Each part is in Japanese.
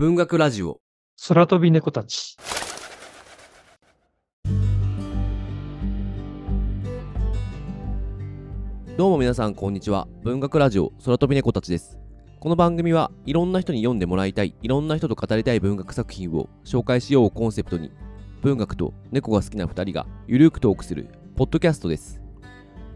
文学ラジオ。空飛び猫たち。どうも皆さん、こんにちは。文学ラジオ、空飛び猫たちです。この番組はいろんな人に読んでもらいたい、いろんな人と語りたい文学作品を紹介しようをコンセプトに、文学と猫が好きな2人がゆるくトークする、ポッドキャストです。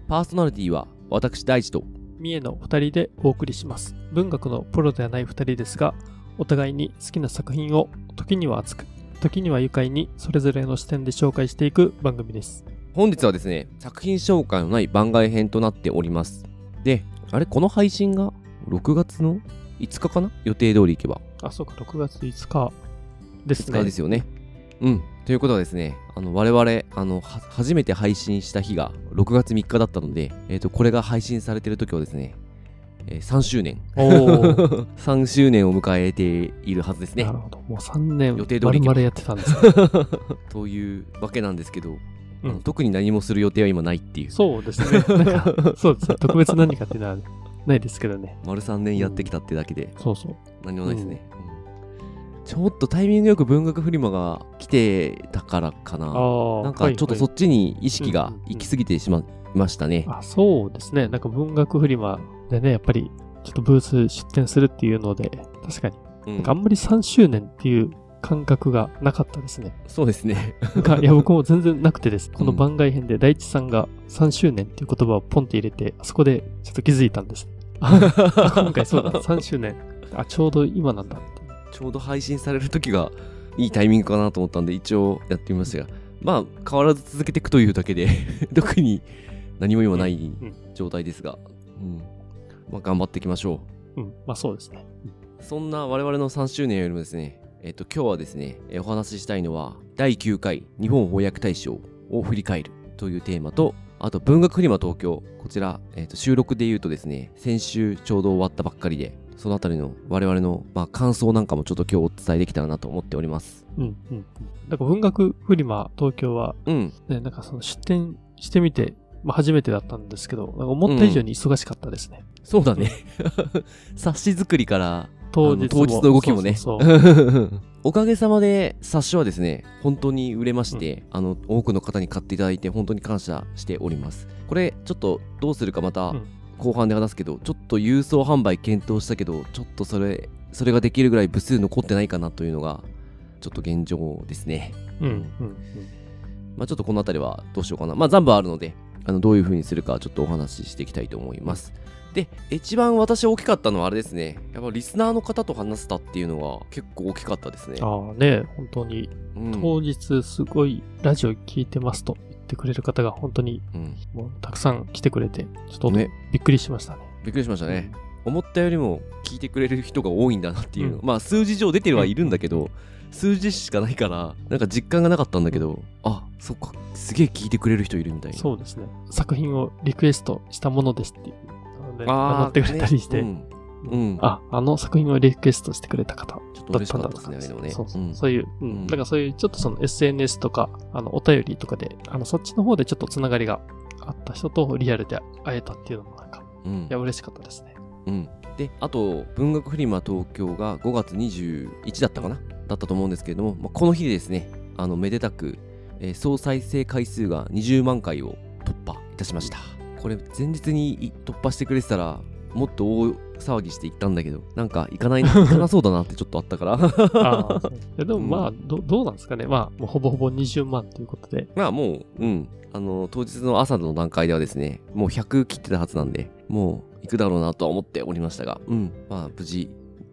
パーソナリティは、私大地と、三重の二人でお送りします。文学のプロではない二人ですが、お互いに好きな作品を時には熱く、時には愉快にそれぞれの視点で紹介していく番組です。本日はですね、作品紹介のない番外編となっております。で、あれ、この配信が6月の5日かな？予定通り行けば。あ、そうか、6月5日です5ね。日ですよね。うん。ということはですね、あの我々あのは初めて配信した日が6月3日だったので、えー、とこれが配信されている時はですね、えー3周年おー。3周年を迎えているはずですねなる。ほど。もう3年、予定通り行けば丸々やってたんですね。というわけなんですけど、うん特に何もする予定は今ないっていう。そうですね。なんか、そうですね。特別何かっていうのはないですけどね。丸3年やってきたってだけでそうそう。何もないですね。うんちょっとタイミングよく文学フリマが来てたからかな。なんかちょっとそっっちに意識がうんうんうん行き過ぎてしまいましたね。あ、そうですね。なんか文学フリマでね、やっぱりちょっとブース出展するっていうので、確かに、うんあんまり3周年っていう感覚がなかったですね。そうですね。いや、僕も全然なくてです。この番外編で大地さんが3周年っていう言葉をポンって入れて、あそこでちょっと気づいたんです。あ今回そうだ、3周年。あ、ちょうど今なんだって。ちょうど配信される時がいいタイミングかなと思ったんで一応やってみましたがまあ変わらず続けていくというだけで 特に何も今ないうん状態ですが、うんまあ、頑張っていきましょうん、まあそうですね。うそんな我々の3周年よりもですねえっと今日はですねえお話ししたいのは第9回日本翻訳大賞を振り返るというテーマとあと文学フリマ東京こちら、えっと収録で言うとですね先週ちょうど終わったばっかりでそのあたりの我々の、まあ、感想なんかもちょっと今日お伝えできたらなと思っておりますうん、うん。うんなんか文学フリマ東京は、うんね、なんかその出展してみて、まあ初めてだったんですけど、なんか思った以上に忙しかったですね。そうだね。冊子作りから当日当日の動きもね。おかげさまで冊子はですね本当に売れまして、あの多くの方に買っていただいて本当に感謝しております。これちょっとどうするかまたうん。後半で話すけど、ちょっと郵送販売検討したけどちょっとそれそれができるぐらい部数残ってないかなというのがちょっと現状ですね。うん、うん、うん。まあちょっとこの辺りはどうしようかな。まあ残部あるのであのどういう風にするかちょっとお話ししていきたいと思いますで一番私大きかったのはあれですね。やっぱリスナーの方と話せたっていうのが結構大きかったですね。ああね、本当に、うん。当日すごいラジオ聞いてますと言ってくれる方が本当にうん。もうたくさん来てくれて、ちょっとね。びっくりしましたね。びっくりしましたね。思ったよりも聞いてくれる人が多いんだなっていうまあ数字上出てはいるんだけど、数字しかないからなんか実感がなかったんだけど、あそっかすげえ聞いてくれる人いるみたいな。そうですね。作品をリクエストしたものですっていうので、ってくれたりして、ねうん、うん、あ、あの作品をリクエストしてくれた方。ちょっとだ嬉しかっったんだとねね。そうそう、うん。そういう、うん。うん。だからそういうちょっとその SNS とか、あの、お便りとかで、あの、そっちの方でちょっとつながりがあった人とリアルで会えたっていうのもなんか、うん。いや、嬉しかったですね。うん、であと文学フリマ東京が5月21だったかな？だったと思うんですけれども、まあ、この日でですねあのめでたく、えー総再生回数が20万回を突破いたしましたこれ前日にい突破してくれてたらもっと大騒ぎしていったんだけどなんか行かない 行かなそうだなってちょっとあったから。あでもまあ、うどどうなんですかね。まあ、もうほぼほぼ20万ということで。まあもううん。あの当日の朝の段階ではですねもう100切ってたはずなんでもう行くだろうなとは思っておりましたがうん。まあ無事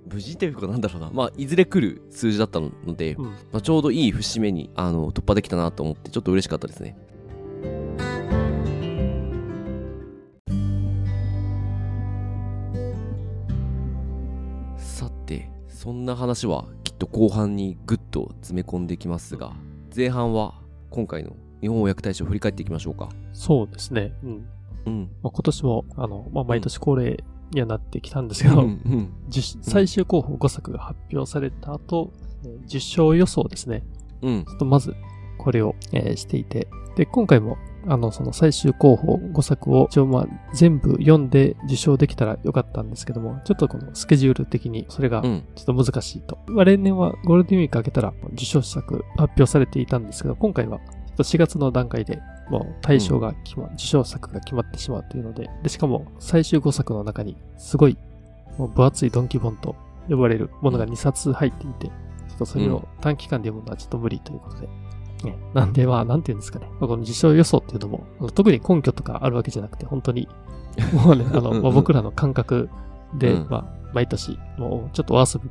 無事というかなんだろうな。まあいずれ来る数字だったので、うん。まあ、ちょうどいい節目にあの突破できたなと思ってちょっと嬉しかったですねそんな話はきっと後半にぐっと詰め込んできますが前半は今回の日本訳大賞を振り返っていきましょうかそうですね。うん。うんまあ、今年も、あの、まあ、毎年恒例にはなってきたんですけど、うんうん10最終候補5作が発表された後、えー10勝予想ですね。うんちょっとまず、これを、えーしていて。で、今回も、あの、その最終候補5作を一応まあ全部読んで受賞できたらよかったんですけども、ちょっとこのスケジュール的にそれがうん。ちょっと難しいと。まあ、例年はゴールデンウィーク明けたら受賞作発表されていたんですけど、今回はちょっと4月の段階でもう対象が決ま、受賞作が決まってしまうというので、で、しかも最終5作の中にすごいもう分厚いドンキ本と呼ばれるものが2冊入っていて、ちょっとそれを短期間で読むのはちょっと無理ということで。ね、なんで、まあ、なんていうんですかね。まあこの受賞予想っていうのも、特に根拠とかあるわけじゃなくて、本当に、もうね、あの、まあ、僕らの感覚で、うんまあ、毎年、もうちょっとお遊び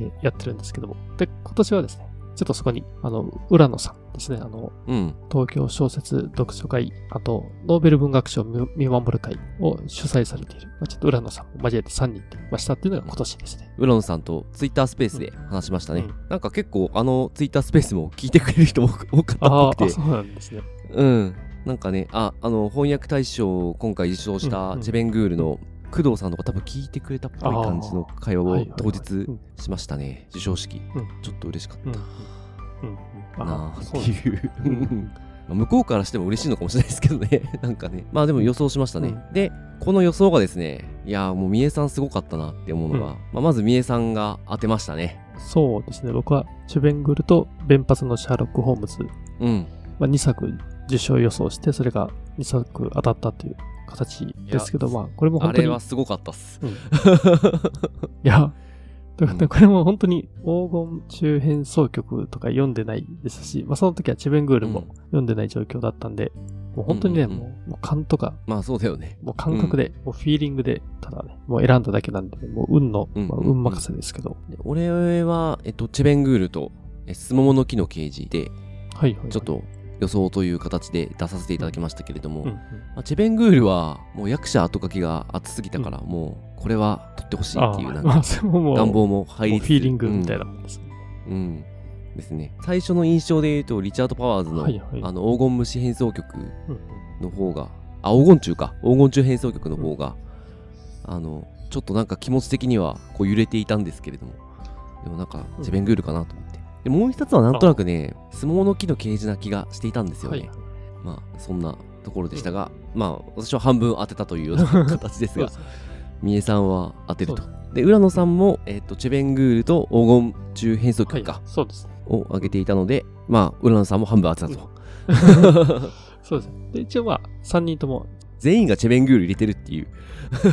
でやってるんですけども。で、今年はですね、ちょっとそこに、あの、浦野さんですね、あの、うん。東京小説読書会、あと、ノーベル文学賞見見守る会を主催されている、まあ、ちょっと浦野さんを交えて3人でましたっていうのが今年ですね。浦野さんとツイッタースペースで話しましたね。うんなんか結構あのツイッタースペースも聞いてくれる人も多かったっぽくて。そうなんですね。うん。なんかね、あ、あの、翻訳大賞を今回受賞しうんうんたチェベングールの工藤さんとか多分聞いてくれたっぽい感じの会話を当日うんしましたね。授賞式。うんちょっと嬉しかっうん。うん。たなあっていう。まあ向こうからしても嬉しいのかもしれないですけどね。なんかね。まあでも予想しましたね。うで、この予想がですね、いやーもう三重さんすごかったなって思うのが、うんまあ、まず三重さんが当てましたね。そうですね。僕は、チュベングルと弁髪のシャーロック・ホームズ、うん。まあ、2作受賞予想して、それが2作当たったという形ですけど、いまあ、これも本当に。あれはすごかったっす。うん いや、だからこれも本当に黄金中編奏曲とか読んでないですし、まあその時はチェベングールもうん読んでない状況だったんで、もう本当にね、うんうんうんもうもう勘とか、まあそうだよね。もう感覚で、もうフィーリングで、ただね、もう選んだだけなんで、もう運の、うんまあ、運任せですけど。で俺は、えっと、チェベングールと、えスモモの木の刑事で、はいはいはい。ちょっと予想という形で出させていただきましたけれども、うんうん、まあ、チェベングールはもう役者後書きが熱すぎたから、もうこれは取ってほしいっていうなんか 願望も入りつつフィーリングみたいな。もんですね。うん、うん。ですね。最初の印象で言うとリチャード・パワーズの,、はいはい。あの黄金虫変奏曲うん。うんの方があ黄金中か。黄金中変奏曲の方が、あのちょっとなんか気持ち的にはこう揺れていたんですけれどもでもなんかうん。チェベングールかなと思って、でもう一つはなんとなくね相撲の木の刑事な気がしていたんですよね、はいまあそんなところでしたが、まあ私は半分当てたというような形ですが三重さんは当てるとで浦野さんも、えっとチェベングールと黄金中変奏はい曲か、そうですね。を挙げていたのでまあ浦野さんも半分当てたと、そうですね。で、一応まあ、3人とも、全員がチェベングール入れてるっていう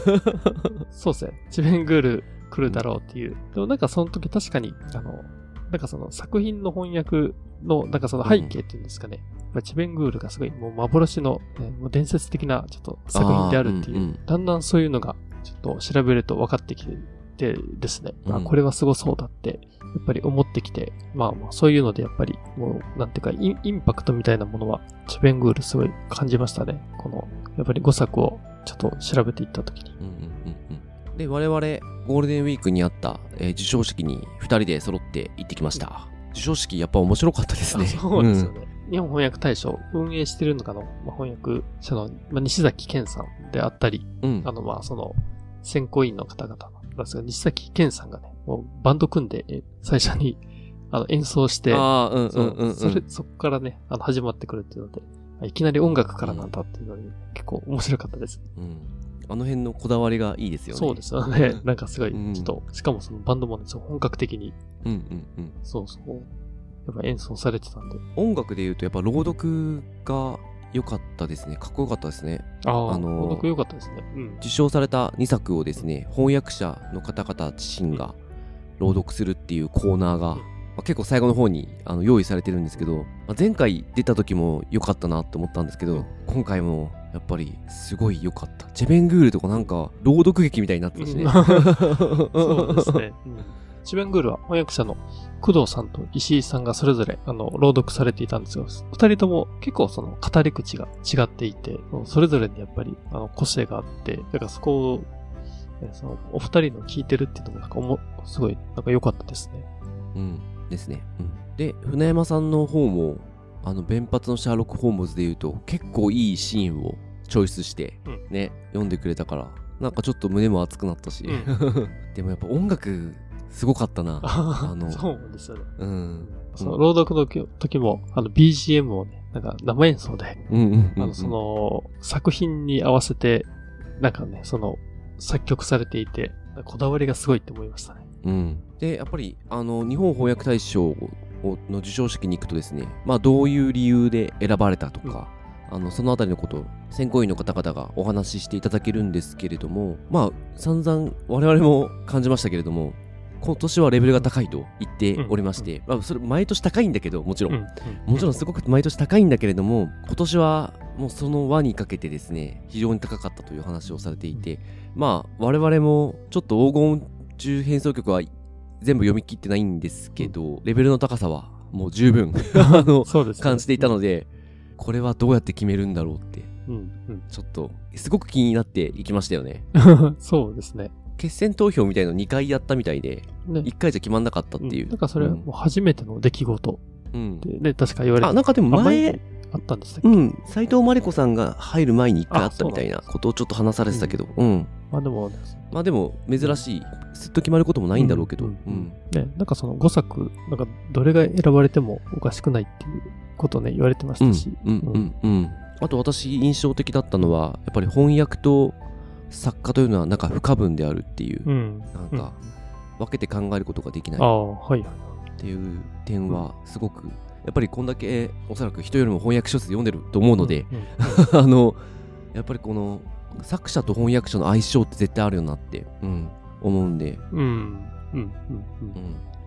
そうですね。チベングール来るだろうっていう。でもなんかその時確かに、あの、なんかその作品の翻訳の、なんかその背景っていうんですかね。やっぱチベングールがすごいもう幻の、ねもう伝説的なちょっと作品であるっていう、うんうんだんだんそういうのがちょっと調べると分かってきてですね。あうんこれはすごそうだって、やっぱり思ってきて、まあまあそういうのでやっぱりもう、なんていうかイン、インパクトみたいなものは、チベングールすごい感じましたね。この、やっぱり5作をちょっと調べていった時に。うんうんうんうんで我々ゴールデンウィークにあった、えー授賞式に2人で揃って行ってきました、授賞式やっぱ面白かったですね。あそうですよね。日本翻訳大賞運営してるのかの、まあ、翻訳者の、まあ、西崎健さんであったり、うん、うんあの、まあ、その、選考委員の方々なんですが、西崎健さんがね、もうバンド組んで、え最初に、あの、演奏して、ああうんそううんうん。うんそれ、そこからね、あの、始まってくるっていうので、あいきなり音楽からなんだっていうのに、結構面白かったです。うんあの辺のこだわりがいいですよね。そうですよね。なんかすごい、うん。ちょっと、しかもそのバンドもね、そう本格的に、うんうんうん。そうそう、やっぱ演奏されてたんで。音楽で言うとやっぱ朗読が良かったですね。かっこよかったですね。ああ、あのー音楽良かったですね。うん。受賞された2作をですね翻訳者の方々自身が朗読するっていうコーナーが、うん。まあ、結構最後の方にあの用意されてるんですけど、まあ、前回出た時も良かったなって思ったんですけど、うん。今回もやっぱりすごい良かった。チェベングールとかなんか朗読劇みたいになってたしね。そうですね。うん。チベングールは翻訳者の工藤さんと石井さんがそれぞれ、あの、朗読されていたんですが、二人とも結構その語り口が違っていて、それぞれにやっぱり、あの、個性があって、だからそこを、えその、お二人の聞いてるっていうのもなんかおも、すごい、なんか良かったですね。うん。ですね、うん、で船山さんの方もあの弁髪のシャーロック・ホームズで言うと結構いいシーンをチョイスしてうん。ね、読んでくれたからなんかちょっと胸も熱くなったし、う でもやっぱ音楽すごかったな。あ あのそうですよね。うん。その朗読の時も、あの BGM をね、なんか生演奏で、うんうんうんうん。あの、その、作品に合わせて、なんかね、その、作曲されていて、こだわりがすごいって思いましたね。うん、でやっぱりあの日本翻訳大賞をの授賞式に行くとですね、まあ、どういう理由で選ばれたとか、あのそのあたりのことを選考委員の方々がお話ししていただけるんですけれどもまあ散々我々も感じましたけれども今年はレベルが高いと言っておりまして、まあ、それ毎年高いんだけどもちろん、うん。もちろんすごく毎年高いんだけれども今年はもうその輪にかけてですね非常に高かったという話をされていてまあ我々もちょっと黄金中変奏曲は全部読み切ってないんですけど、レベルの高さはもう十分 あのね。感じていたのでこれはどうやって決めるんだろうってうん、ちょっとすごく気になっていきましたよねうん。そうですね。決選投票みたいの2回やったみたいでね。1回じゃ決まんなかったっていううんなんかそれはもう初めての出来事うんってね、確か言われてあなんかでもあ前あったんでしたっけ、うん、斎藤真理子さんが入る前に一回あったみたいなことをちょっと話されてたけど、うん。まあでも、まあでも、珍しい、すっと決まることもないんだろうけど、ううんん。ね、なんかその5作、なんかどれが選ばれてもおかしくないっていうことをね、言われてましうん、たし。うん、うん、うん。あと私、印象的だったのは、やっぱり翻訳と作家というのは、なんか不可分であるっていう、うん。なんうんか、分けて考えることができないああ、はいはい。っていう点は、すごく、やっぱりこんだけ、おそらく人よりも翻訳小説読んでると思うので、うん、あの、やっぱりこの、作者と翻訳者の相性って絶対あるよなって、うん、思うんで、うん。うん。うん。うん、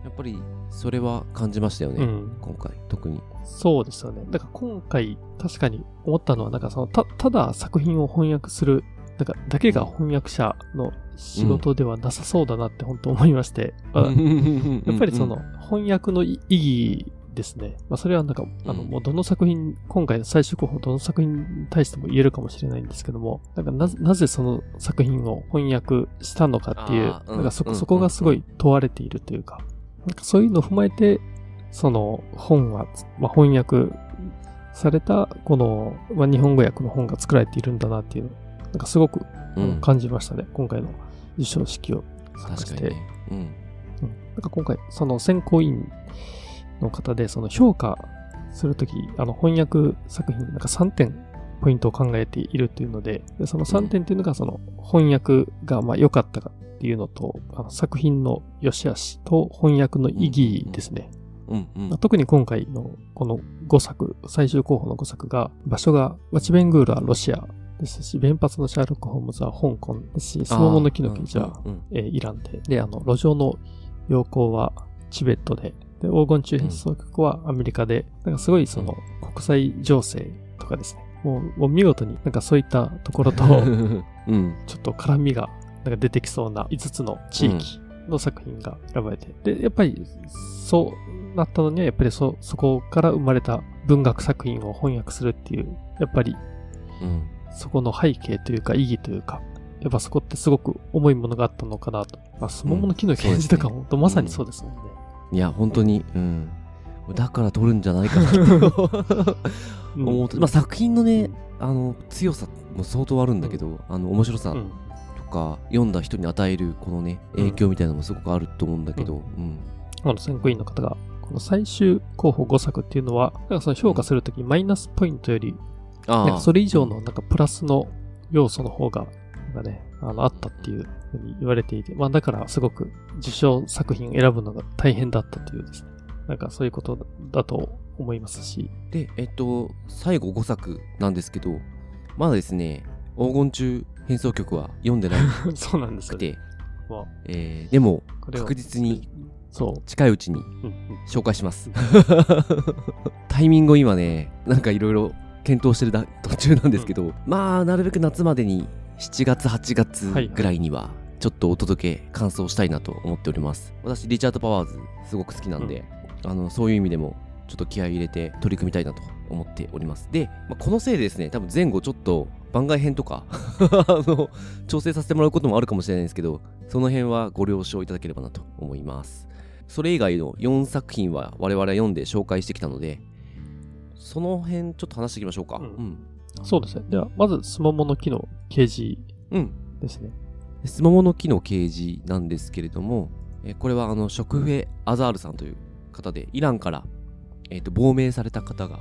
やっぱりそれは感じましたよね。今回特に。そうですよね。だから今回、確かに思ったのは、なんかその、た、ただ作品を翻訳する、なんか、だけが翻訳者の仕事ではなさそうだなって本当思いまして、あやっぱりその、翻訳の意義ですね。まあ、それはなんか、あの、うんもうどの作品、今回の最終候補、どの作品に対しても言えるかもしれないんですけども、なんかなぜ、なぜその作品を翻訳したのかっていうなんかそこ、うんそこがすごい問われているというか、なんかそういうのを踏まえて、その本は、まあ、翻訳された、この、まあ、日本語訳の本が作られているんだなっていうのを、なんかすごく、感じましたね。今回の授賞式を参加して。確かにね。うん。うんなんか今回、その選考委員の方で、その評価するとき、あの翻訳作品、なんか3点ポイントを考えているっていうので、でその3点っていうのが、その翻訳がまあ良かったかっていうのと、あの作品の良し悪しと翻訳の意義ですね。うんうん。まあ特に今回のこの5作、最終候補の5作が、場所が、ワチベングールはロシアですし、弁髪のシャーロック・ホームズは香港ですし、スモモの木の記事はうんうんえーイランで、で、あの、路上の陽光はチベットで、で、黄金中変奏曲はアメリカで、なんかすごいその国際情勢とかですね、もうもう見事になんかそういったところと、うん。ちょっと絡みがなんか出てきそうな5つの地域の作品が選ばれて、で、やっぱりそうなったのには、やっぱりそ、そこから生まれた文学作品を翻訳するっていう、やっぱりうん。そこの背景というか意義というか、やっぱそこってすごく重いものがあったのかなと。まあ、スモモの木のそうですね検事とか本当まさにそうですもんね。いや、本当に、うん。だから撮るんじゃないかなと うん。思うと、まあ作品のね、あの、強さも相当あるんだけど、あの、面白さうん。とか、読んだ人に与えるこのね、影響みたいなのもすごくあると思うんだけど、うん。あの選考委員の方が、この最終候補5作っていうのは、なんかその評価するときマイナスポイントより、あなんかそれ以上のなんかプラスの要素の方が、なんかね、あの、あったっていうふうに言われていて、まあだからすごく受賞作品を選ぶのが大変だったというですね、なんかそういうことだと思いますし、で、えっと、最後5作なんですけど、まだですね、黄金中変奏曲は読んでな そうなんですて、まあ、えーでも、確実にそ近いうちに紹介します。タイミングを今ね、なんかいろいろ検討してるだ途中なんですけど、まあ、なるべく夏までに7月、8月ぐらいには、ちょっとお届け、感想したいなと思っております。私、リチャード・パワーズ、すごく好きなんで、あの、そういう意味でも、ちょっと気合い入れて取り組みたいなと思っております。で、まあ、このせいでですね、多分前後ちょっと番外編とか あの、調整させてもらうこともあるかもしれないんですけど、その辺はご了承いただければなと思います。それ以外の4作品は我々は読んで紹介してきたので、その辺ちょっと話していきましょうか。ううんん。そうですね。では、まず、スモモの木の掲示うん。ですね。スモモの木の掲示なんですけれども、えこれはあの、食フェアザールさんという方で、イランからえー、と亡命された方が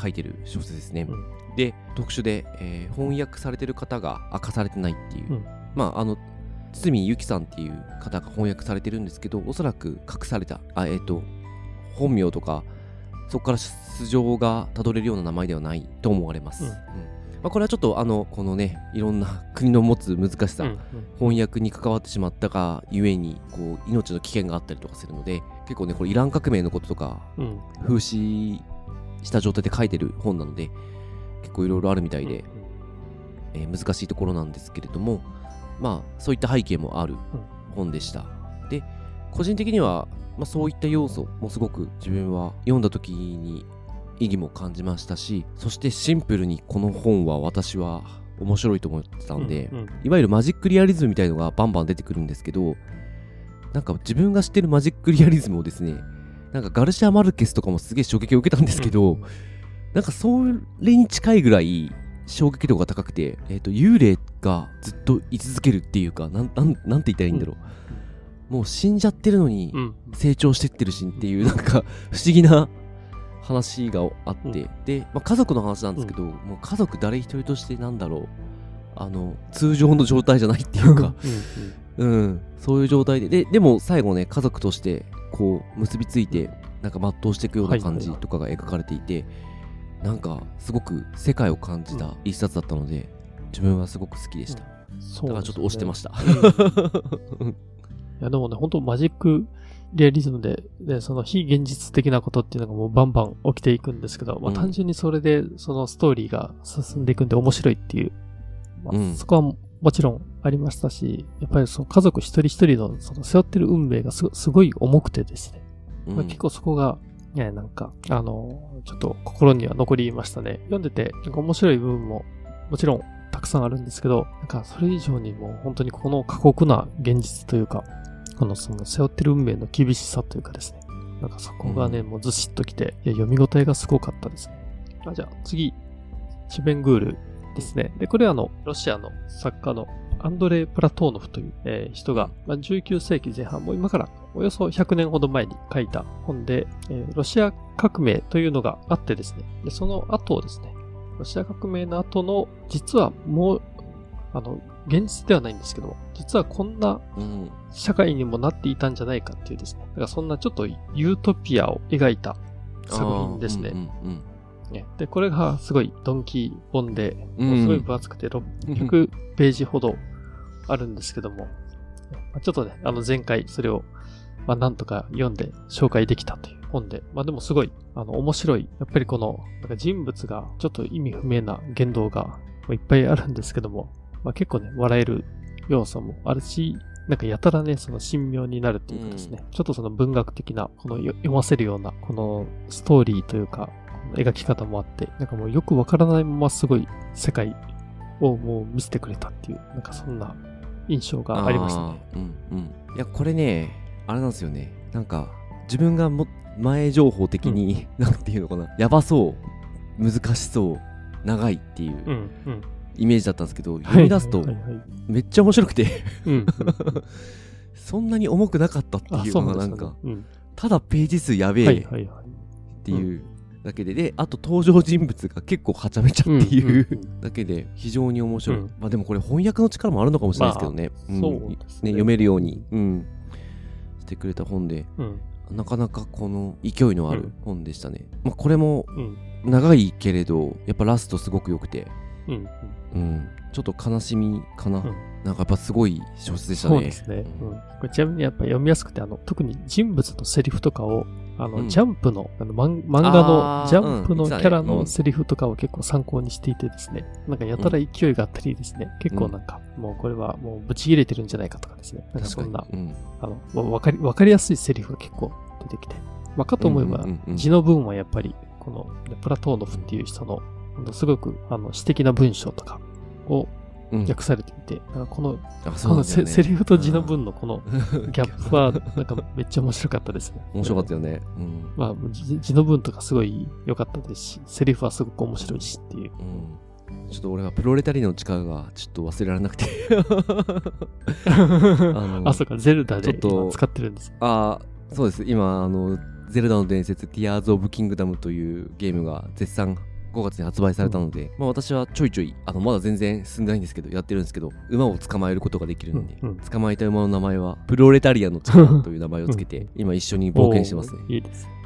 書いてる小説ですね。うんで特殊で、えー翻訳されてる方が明かされてないっていう、うんまああの堤由紀さんっていう方が翻訳されてるんですけどおそらく隠されたあえっ、と本名とかそこから素性がたどれるような名前ではないと思われます。うん。うん。まあ、これはちょっとあのこのねいろんな 国の持つ難しさ、うん翻訳に関わってしまったがゆえにこう命の危険があったりとかするので結構ねこれイラン革命のこととかうん。うん風刺した状態で書いてる本なので結構いろいろあるみたいで、えー難しいところなんですけれどもまあそういった背景もある本でした、で個人的には、まあ、そういった要素もすごく自分は読んだ時に意義も感じましたしそしてシンプルにこの本は私は面白いと思ってたので、うんうん。いわゆるマジックリアリズムみたいのがバンバン出てくるんですけど、なんか自分が知ってるマジックリアリズムをですね、なんかガルシア・マルケスとかもすげえ衝撃を受けたんですけど、なんかそれに近いぐらい衝撃度が高くて、えっ、と、幽霊がずっと居続けるっていうか、なん、なん、なんて言ったらいいんだろう。もう死んじゃってるのにうん。成長してってるしっていう、なんか不思議な話があって、うん。で、まあ、家族の話なんですけど、もう家族誰一人としてなんだろう、あの、通常の状態じゃないっていうか、うん、そういう状態で、で、でも最後ね、家族として、こう、結びついて、なんか全うしていくような感じとかが描かれていて、なんか、すごく世界を感じた一冊だったので、自分はすごく好きでした。そうだからちょっと押してましした。うん。いや、でもね、本当マジックリアリズムで、で、その非現実的なことっていうのがもうバンバン起きていくんですけど、まあうん。単純にそれで、そのストーリーが進んでいくんで面白いっていう、まあうん。そこはもちろんありましたし、やっぱりその家族一人一人のその背負ってる運命がすごい重くてですね、うん。まあ、結構そこが、ね、なんか、あの、ちょっと心には残りましたね。読んでて、なんか面白い部分ももちろんたくさんあるんですけど、なんかそれ以上にもう本当にこの過酷な現実というか、このその背負ってる運命の厳しさというかですね、なんかそこがね、うんもうずしっときて、いや読み応えがすごかったですね。あじゃあ次、チベングールですね。で、これはあの、ロシアの作家のアンドレイ・プラトーノフという、えー人が、まあ、19世紀前半、もう今からおよそ100年ほど前に書いた本で、えーロシア革命というのがあってですね、でその後ですね、ロシア革命の後の、実はもう、あの、現実ではないんですけど、実はこんなうん。社会にもなっていたんじゃないかっていうですね、だからそんなちょっとユートピアを描いた作品ですね。で、これがすごいドンキー本で、すごい分厚くて600ページほどあるんですけども、まあちょっとね、あの前回それを、まあなんとか読んで紹介できたという本で、まあでもすごい、あの面白い、やっぱりこの、なんか人物がちょっと意味不明な言動がいっぱいあるんですけども、まあ結構ね、笑える要素もあるし、なんかやたらね、その神妙になるっていうかですね、ちょっとその文学的な、このよ読ませるような、このストーリーというか、この描き方もあって、なんかもうよくわからないまますごい世界をもう見せてくれたっていう、なんかそんな印象がありましたね。うんうん。いや、これね、あれなんですよね。なんか、自分がも前情報的に、なんていうのかな、やばそう、難しそう、長いっていううん、うん。イメージだったんですけど、読み出すとめっちゃ面白くて。そんなに重くなかったってあ、いうのがなんか。ただページ数やべえ。っていうだけで、で、あと登場人物が結構はちゃめちゃっていう、だけで非常に面白い。うんまあでもこれ翻訳の力もあるのかもしれないですけどね。ねね読めるように、うん、してくれた本で、うん。なかなかこの勢いのあるうん本でしたね。まあこれもうん。長いけれど、やっぱラストすごく良くて、うん。うん、ちょっと悲しみかな。うん。なんかやっぱすごい小説でしたね。そうですね。うん。これちなみにやっぱ読みやすくて、あの、特に人物のセリフとかを、あの、うん。ジャンプの、あの、漫漫画のジャンプのキャラうんのセリフとかを結構参考にしていてですね、なんかやたら勢いがあったりですね、結構なんか、もうこれはもうブチ切れてるんじゃないかとかですね、なんかそんな、あの、わかり、わかりやすいセリフが結構出てきて、まあ、かと思えば字の文はやっぱり、この、プラトーノフっていう人の、すごく、あの、詩的な文章とかをうん訳されていて、なんかこのあこのセセリフと字の文のこのうんギャップは、なんかめっちゃ面白かったですね。面白かったよね。うんまあ、字字の文とかすごい良かったですし、セリフはすごく面白いしっていう。うんちょっと俺はプロレタリアの力がちょっと忘れられなくて のあ、そうか、ゼルダでちょっと今使ってるんです。ああそうです今あのゼルダの伝説、ティアーズ・オブ・キングダムというゲームが絶賛5月に発売されたので、まあ私はちょいちょい、あの、まだ全然進んでないんですけど、やってるんですけど、馬を捕まえることができるんで、うんうん捕まえた馬の名前は、プロレタリアの力という名前をつけて、今一緒に冒険してますね。いいです。うん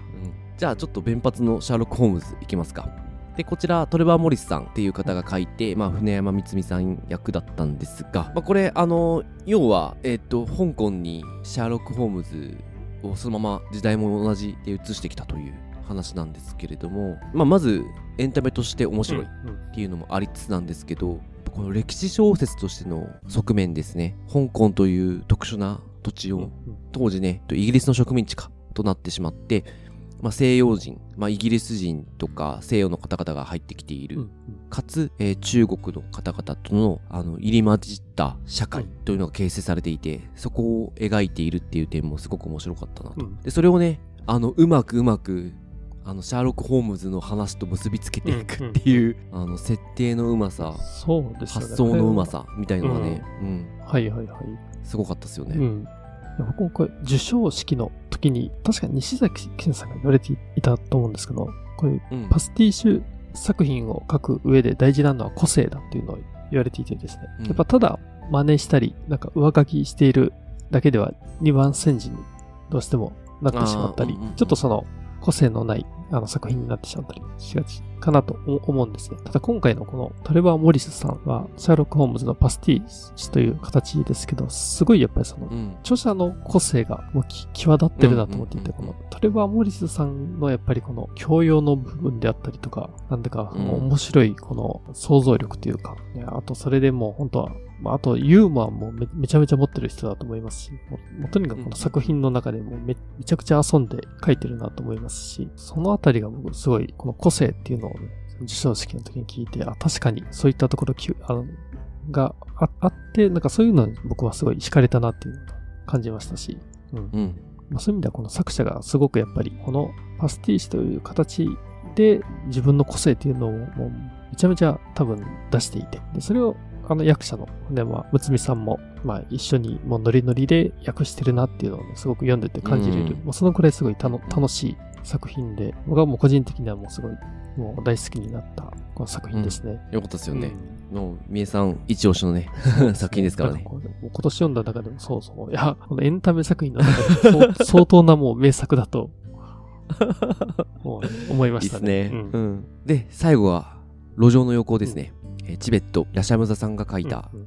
じゃあちょっと弁髪のシャーロック・ホームズいきますか。で、こちら、トレバー・モリスさんっていう方が書いて、まあ、船山光美さん役だったんですが、まあ、これ、あの、要は、えっ、と、香港にシャーロック・ホームズをそのまま時代も同じで移してきたという話なんですけれども、まあ、まず、エンタメとして面白いっていうのもありつつなんですけど、この歴史小説としての側面ですね、香港という特殊な土地を当時ね、イギリスの植民地かとなってしまって、まあ、西洋人、まあ、イギリス人とか西洋の方々が入ってきている、かつ、えー中国の方々とのあの入り混じった社会というのが形成されていて、そこを描いているっていう点もすごく面白かったなと。うん。でそれをねあのうまくうまくあのシャーロック・ホームズの話と結びつけていくっていう、あの設定のうまさそうですよね。発想のうまさみたいのがね、うんはいはいはい。すごかったですよね。うん。僕もこれ、授賞式の時に、確かに西崎健さんが言われていたと思うんですけど、これ、うんパスティッシュ作品を書く上で大事なのは個性だっていうのを言われていてですね。うんやっぱただ真似したり、なんか上書きしているだけでは二番煎じにどうしてもなってしまったり、うんうんうんちょっとその個性のないあの作品になってしまったりしがちかなと思思うんですね。ただ今回のこのトレバー・モリスさんは、シャーロック・ホームズのパスティッシュという形ですけど、すごいやっぱりそのうん。著者の個性がもうき際立ってるなと思っていて、このトレバー・モリスさんのやっぱりこの教養の部分であったりとか、なんでか、面白いこの想像力というか、ねあとそれでもう本当は、まあ、あとユーモアもめめちゃめちゃ持ってる人だと思いますし、もうとにかくこの作品の中でもめめちゃくちゃ遊んで書いてるなと思いますし、そのあたりが僕すごいこの個性っていうのをね、授賞式の時に聞いて、あ、確かにそういったところきあのがああって、なんかそういうのに僕はすごい惹かれたなっていうのを感じましたし、うん。うんまあ、そういう意味ではこの作者がすごくやっぱりこのパスティッシュという形で自分の個性っていうのをもうめちゃめちゃ多分出していて、でそれをあの役者の、ね、まあ、むつみさんも、まあ、一緒にもうノリノリで訳してるなっていうのをね、すごく読んでて感じれる。うんもうそのくらいすごいたの楽しい作品で、僕はもう個人的にはもうすごい、もう大好きになったこの作品ですね。よかったですよね。うんもう、みえさん一押しのね、作品ですからね今年読んだ中でもそうそう。いや、このエンタメ作品の中でも相当なもう名作だと、思いまいいしたね。ですね。ううんん。で、最後は、路上の横ですね。えーチベット、ラシャムザさんが書いた、うん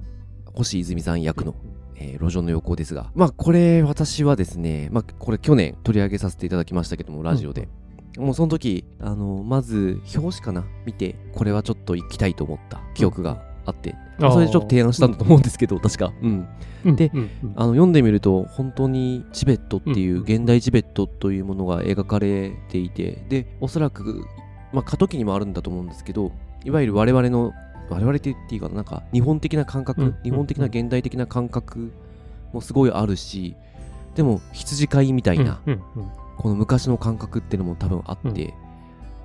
星泉さん役の、えー路上の横ですが、まあ、これ、私はですね、まあ、これ去年取り上げさせていただきましたけども、ラジオで。もうその時、あの、まず、表紙かな見て、これはちょっと行きたいと思った記憶があって、あーそれでちょっと提案したんだと思うんですけど、確か。うん。うん。でうん。うん。あの読んでみると本当にチベットっていううん。現代チベットというものが描かれていてでおそらくまあ過渡期にもあるんだと思うんですけどいわゆる我々の我々って言っていいかな？なんか日本的な感覚、うん。日本的な現代的な感覚もすごいあるしでも羊飼いみたいな、この昔の感覚っていうのも多分あって、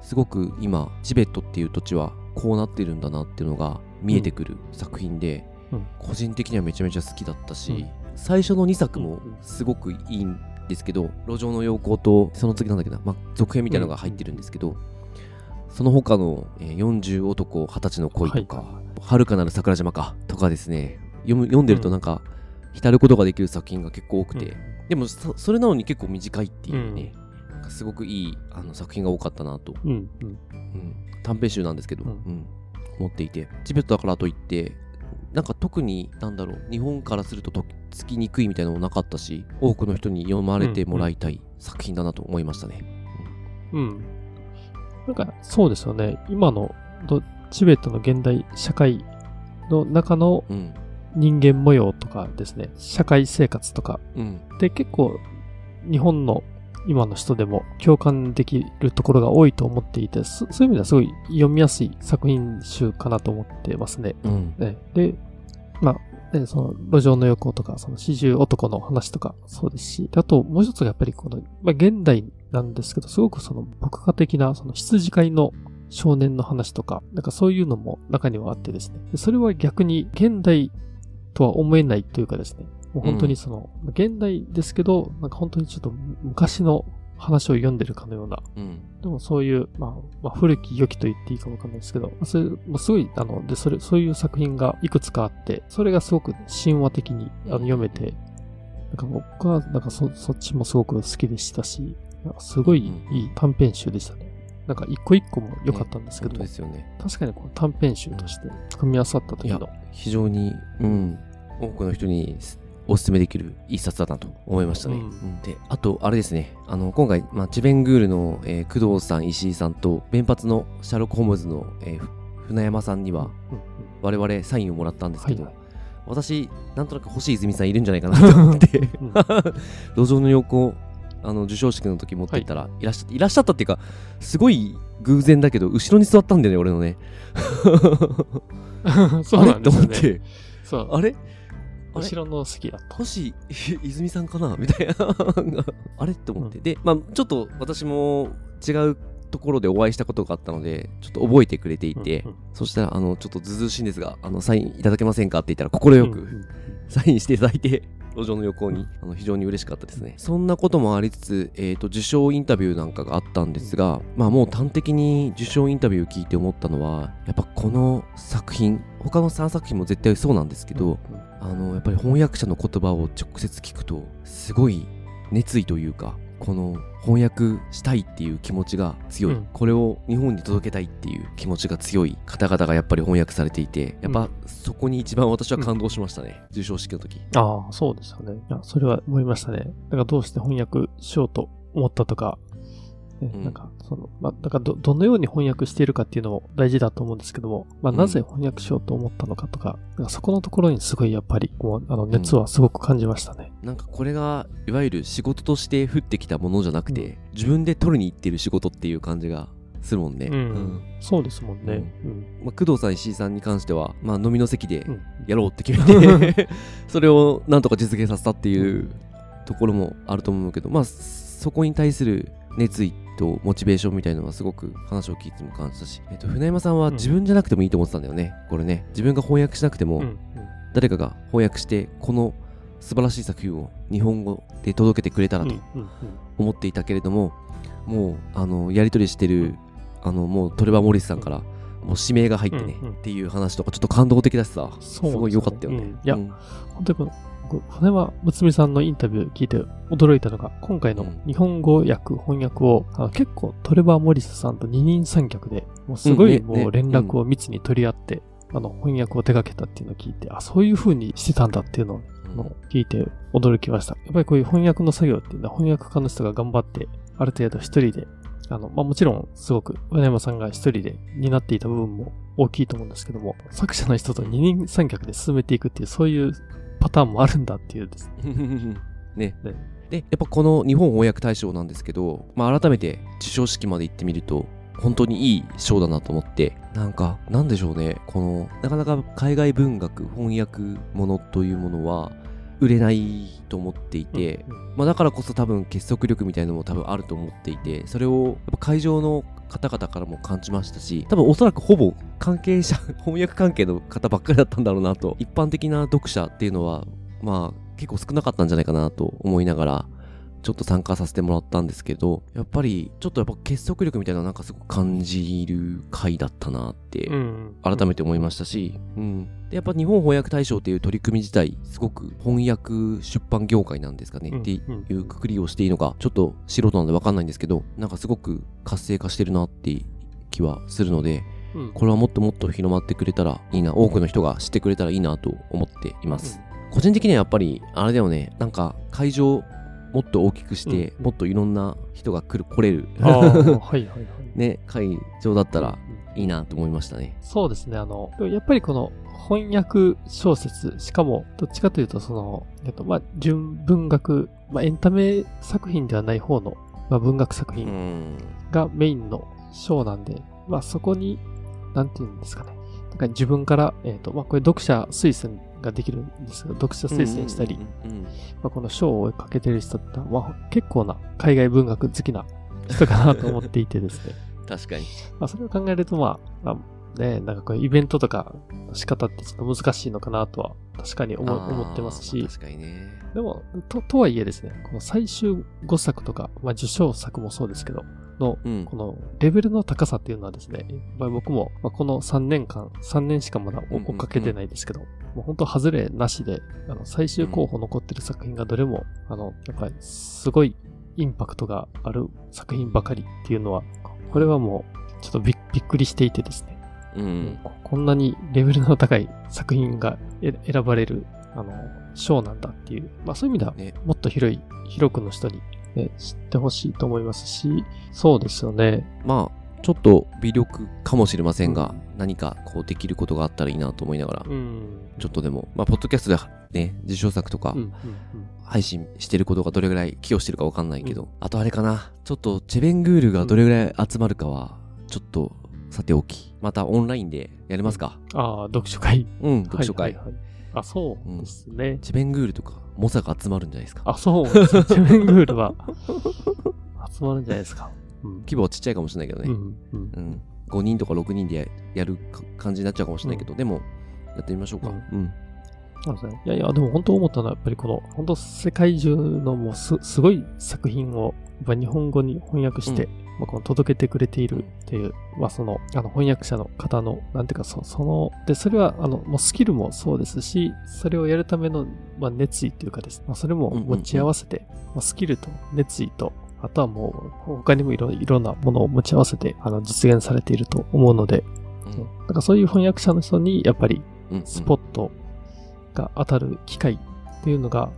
すごく今チベットっていう土地はこうなってるんだなっていうのが見えてくる作品で、うん。個人的にはめちゃめちゃ好きだったし、うん。最初の2作もうんすごくいいんですけど「路上の陽光」とその次なんだっけな、まあ、続編みたいなのが入ってるんですけど、その他の「えー40男二十歳の恋」とかはい「遥かなる桜島か」とかですね。読む読んでるとなんか浸ることができる作品が結構多くて、でもそそれなのに結構短いっていうね、なんかすごくいいあの作品が多かったなと、うんうん。うん。短編集なんですけど、うん。うん。思っていて。チベットだからといってなんか特になんだろう日本からするととっつきにくいみたいなのもなかったし多くの人に読まれてもらいたい作品だなと思いましたね。うん。なんか、そうですよね。今のどチベットの現代社会の中のうん。人間模様とかですね、社会生活とか。うん。で結構日本の今の人でも共感できるところが多いと思っていて、そそういう意味ではすごい読みやすい作品集かなと思ってますね。うん。ね。で、まあ、ね、その路上の横とか、その四十男の話とかそうですし、であともう一つがやっぱりこの、まあ、現代なんですけど、すごくその僕家的なその羊飼いの少年の話とか、なんかそういうのも中にはあってですね。でそれは逆に現代とは思えないというかですね、もう本当にその、現代ですけど、なんか本当にちょっと昔の話を読んでるかのような、うん。でもそういう、まあ、まあ、古き良きと言っていいかわかんないですけど、まあ、それ、もうすごい、あの、で、それ、そういう作品がいくつかあって、それがすごく神話的にあの読めて、なんか僕は、なんかそ、そっちもすごく好きでしたし、なんかすごいうん。いい短編集でしたね。なんか一個一個も良かったんですけど。も、本当ですよね。確かにこの短編集として組み合わさった時の、非常に、うん、多くの人にお勧めできる一冊だなと思いましたね。うん。うんで、あと、あれですね、あの、今回、まあ、チベングールの、えー工藤さん、石井さんと、弁髪のシャーロック・ホームズの、えーふ船山さんには、うん我々サインをもらったんですけど、はいはい。私、なんとなく星泉さんいるんじゃないかなと思って、うん。路上の横、あの、授賞式の時持っていたら、い。らっしゃって、いらっしゃったっていうか、すごい偶然だけど、後ろに座ったんだよね、俺のね。そうなんですよね。あれ？と思って、そう。あれ？後ろの席だった。星泉さんかな？みたいな。あれ？と思って、でまあちょっと私も違うところでお会いしたことがあったのでちょっと覚えてくれていて、うんうん。そしたらあのちょっとずうずうしいんですがあのサインいただけませんか？って言ったら快く、うんうん。サインしていただいて路上の横にあの非常に嬉しかったですね。そんなこともありつつ、えー、と受賞インタビューなんかがあったんですが、まあもう端的に受賞インタビュー聞いて思ったのはやっぱこの作品他の3作品も絶対そうなんですけど、あのやっぱり翻訳者の言葉を直接聞くとすごい熱意というかこの翻訳したいっていう気持ちが強い、うん。これを日本に届けたいっていう気持ちが強い方々がやっぱり翻訳されていてやっぱそこに一番私は感動しましたね、授賞式の時。ああ、そうですよね。いや、それは思いましたね。だからどうして翻訳しようと思ったとか、ねうん。なんか、その、まあ、だからど、どのように翻訳しているかっていうのも大事だと思うんですけども、まあ、うん。なぜ翻訳しようと思ったのかとか、なんかそこのところにすごいやっぱり、こう、あの、熱はすごく感じましたね。なんかこれがいわゆる仕事として降ってきたものじゃなくて、自分で取りに行ってる仕事っていう感じがするもんね、うん。そうですもんね。うん。まあ、工藤さん石井さんに関しては、まあ、飲みの席でうん。やろうって決めて それをなんとか実現させたっていうところもあると思うけどまあそこに対する熱意とモチベーションみたいなのはすごく話を聞いても感じたし、えっと、船山さんはうん。自分じゃなくてもいいと思ってたんだよね、これね。自分が翻訳しなくても、うん。うん。誰かが翻訳してこの素晴らしい作品を日本語で届けてくれたらとうん。うん。思っていたけれども、もうあのやり取りしてるあのもうトレバー・モリスさんからもう指名が入ってね、うん。うん。っていう話とかちょっと感動的だしさ。すごい良かったよね、うん。いやうん。本当にこの、こう船間睦美さんのインタビュー聞いて驚いたのが、今回のうん。日本語訳、翻訳を、あの結構トレバー・モリスさんと二人三脚で、もうすごいもう連絡を密に取り合って、あの翻訳を手掛けたっていうのを聞いて、あ、そういう風にしてたんだっていうのを聞いて驚きました。やっぱりこういう翻訳の作業っていうのは翻訳家の人が頑張って、ある程度一人で、あの、まあ、もちろんすごく、上山さんが一人で担っていた部分も大きいと思うんですけども、作者の人と二人三脚で進めていくっていう、そういうパターンもあるんだっていうですね。ね。ね。でやっぱこの日本翻訳大賞なんですけど、まあ、改めて授賞式まで行ってみると本当にいい賞だなと思ってなんかなんでしょうね。このなかなか海外文学翻訳ものというものは売れないと思っていて、うん。まあ、だからこそ多分結束力みたいなのも多分あると思っていてそれをやっぱ会場の方々からも感じましたし多分おそらくほぼ関係者 翻訳関係の方ばっかりだったんだろうなと。一般的な読者っていうのはまあ結構少なかったんじゃないかなと思いながらちょっと参加させてもらったんですけどやっぱりちょっとやっぱ結束力みたいなのなんかすごく感じる回だったなってうん改めて思いましたし、うん、でやっぱ日本翻訳大賞っていう取り組み自体すごく翻訳出版業界なんですかね、うんっていうくくりをしていいのかちょっと素人なんで分かんないんですけどなんかすごく活性化してるなって気はするのでうん。これはもっともっと広まってくれたらいいな多くの人が知ってくれたらいいなと思っています、個人的にはやっぱりあれだよねなんか会場もっと大きくして、うんもっといろんな人が来る来れるはいはいはい。ね会場だったらうんいいなと思いましたねそうですね。あの、やっぱりこの翻訳小説、しかも、どっちかというと、その、えっと、まあ、純文学、まあ、エンタメ作品ではない方の、まあ、文学作う品んがメインの章なんで、まあ、そこに、なんていうんですかね。なんか自分から、えっと、まあ、これ読者推薦ができるんですけど、読者推薦したり、この賞を追いかけてる人って、まあ、結構な海外文学好きな人かなと思っていてですね。確かにまあ、それを考えると、まあ、まあ、ね、なんかこうイベントとかの仕方ってちょっと難しいのかなとは確かに思思ってますし、確かにね。でも、と、とはいえですね、この最終5作とか、まあ受賞作もそうですけど、の、うんこのレベルの高さっていうのはですね、やっぱり僕も、まあ、この3年間、3年しかまだ追っかけてないですけど、もう本当外れなしで、あの、最終候補残ってる作品がどれも、あの、やっぱりすごいインパクトがある作品ばかりっていうのは、これはもう、ちょっとびっくりしていてですね、うん。ここんなにレベルの高い作品がえ選ばれる、あの、賞なんだっていう、まあそういう意味では、ね。もっと広い、広くの人に、ね、知ってほしいと思いますし、そうですよね。まあ、ちょっと微力かもしれませんが、うん何かこうできることがあったらいいなと思いながら、うん。ちょっとでも、まあ、ポッドキャストでね、受賞作とか配信してることがどれぐらい寄与してるかわかんないけど、うんあとあれかな、ちょっとチェベングールがどれぐらい集まるかは、ちょっとさておき、またオンラインでやりますか。うん。ああ、読書会。うん、読書会。はいはいはいあ、そうですね。チェベングールとか、モサが集まるんじゃないですか。あ、そうですね。チェメングールは、集まるんじゃないですか。うん。規模はちっちゃいかもしれないけどね。うん、うん。うん。5人とか6人でややるか感じになっちゃうかもしれないけど、でも、やってみましょうか。ううんん。そうですね。いやいや、でも本当思ったのは、やっぱりこの、本当世界中のもうす、すごい作品を、やっぱ日本語に翻訳して、うまあ、この届けてくれているっていう、まあその、あの翻訳者の方の、なんていうか、そその、で、それは、あの、もうスキルもそうですし、それをやるための、まあ、熱意っていうかですね、まあ、それも持ち合わせて、まあ、スキルと熱意と、あとはもう、他にもいろいろんなものを持ち合わせて、あの、実現されていると思うので、うん。なんかそういう翻訳者の人に、やっぱり、うん。スポットが当たる機会っていうのが、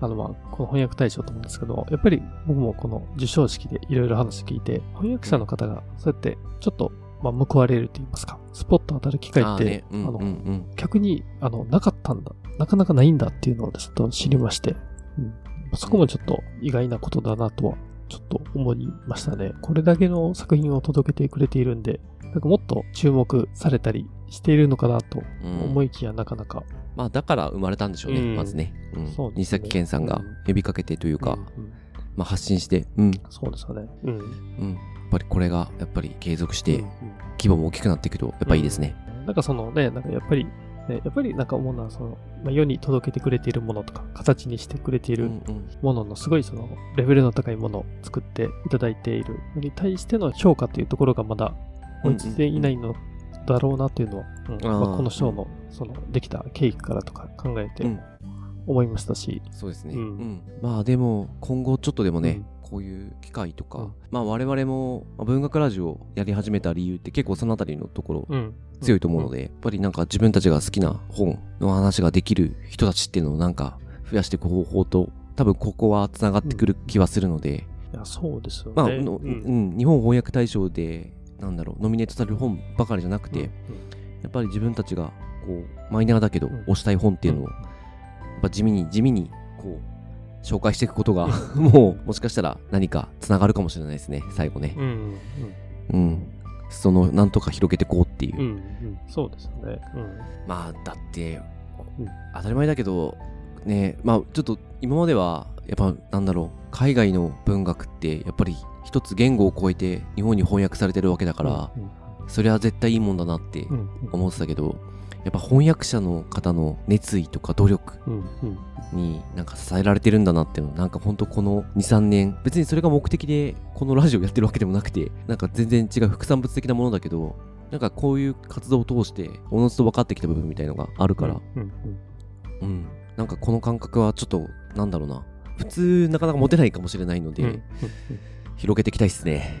あの、まあ、この翻訳大賞と思うんですけど、やっぱり僕もこの授賞式でいろいろ話聞いて、翻訳者の方がそうやってちょっと、まあ、報われると言いますか、スポット当たる機会って、あーね、うんあのうんうん。逆に、あの、なかったんだ、なかなかないんだっていうのをちょっと知りまして、うん、そこもちょっと意外なことだなとは、ちょっと思いましたね。これだけの作品を届けてくれているんで、なんかもっと注目されたりしているのかなとうん。思いきやなかなか。まあ、だから生まれたんでしょうね、うん。まずね。うん。ね。西崎健さんが呼びかけてというか、うん。うん。まあ、発信して、うん、そうですよね。うん。うん。やっぱりこれが、やっぱり継続して、うん規模も大きくなっていくと、やっぱいいですね。うん。なんかそのね、なんかやっぱり、ね、やっぱりなんか思うのは、その、まあ、世に届けてくれているものとか、形にしてくれているうんうん。もののすごいその、レベルの高いものを作っていただいているのに対しての評価というところがまだ追いついていないのだろうなというのは、うんまあ、この賞の、その、できた経緯からとか考えてうん。思いましたし、そうですね。ううん。ん。まあでも、今後ちょっとでもね、こういう機会とか、うん。まあ我々もまあ文学ラジオをやり始めた理由って結構そのあたりのところうん。強いと思うので、やっぱりなんか自分たちが好きな本の話ができる人たちっていうのをなんか増やしていく方法と、多分ここは繋がってくる気はするので、いや、そうですよね。まあ、のううんん、日本翻訳大賞で、なんだろう、ノミネートされる本ばかりじゃなくて、うんやっぱり自分たちが、こう、マイナーだけどうん、推したい本っていうのを、うんやっぱ地味に、地味に、こう、紹介していくことが、もう、もしかしたら何か繋がるかもしれないですね、最後ね。うん。うん。その、なんとか広げていこうっていう。うん。うん。うん。そうですよね。うん。まあ、だってうん、当たり前だけど、ね、まあ、ちょっと、今までは、やっぱ、なんだろう、海外の文学って、やっぱり、一つ言語を超えて日本に翻訳されてるわけだから、うんそれは絶対いいもんだなって思ってたけど、やっぱ翻訳者の方の熱意とか努力になんか支えられてるんだなっていうのなんかほんとこの2、3年、別にそれが目的でこのラジオやってるわけでもなくて、なんか全然違う副産物的なものだけど、なんかこういう活動を通して、おのずと分かってきた部分みたいのがあるから、うん。なんかこの感覚はちょっと、なんだろうな。普通なかなか持てないかもしれないので、うん広げていきたいっすね。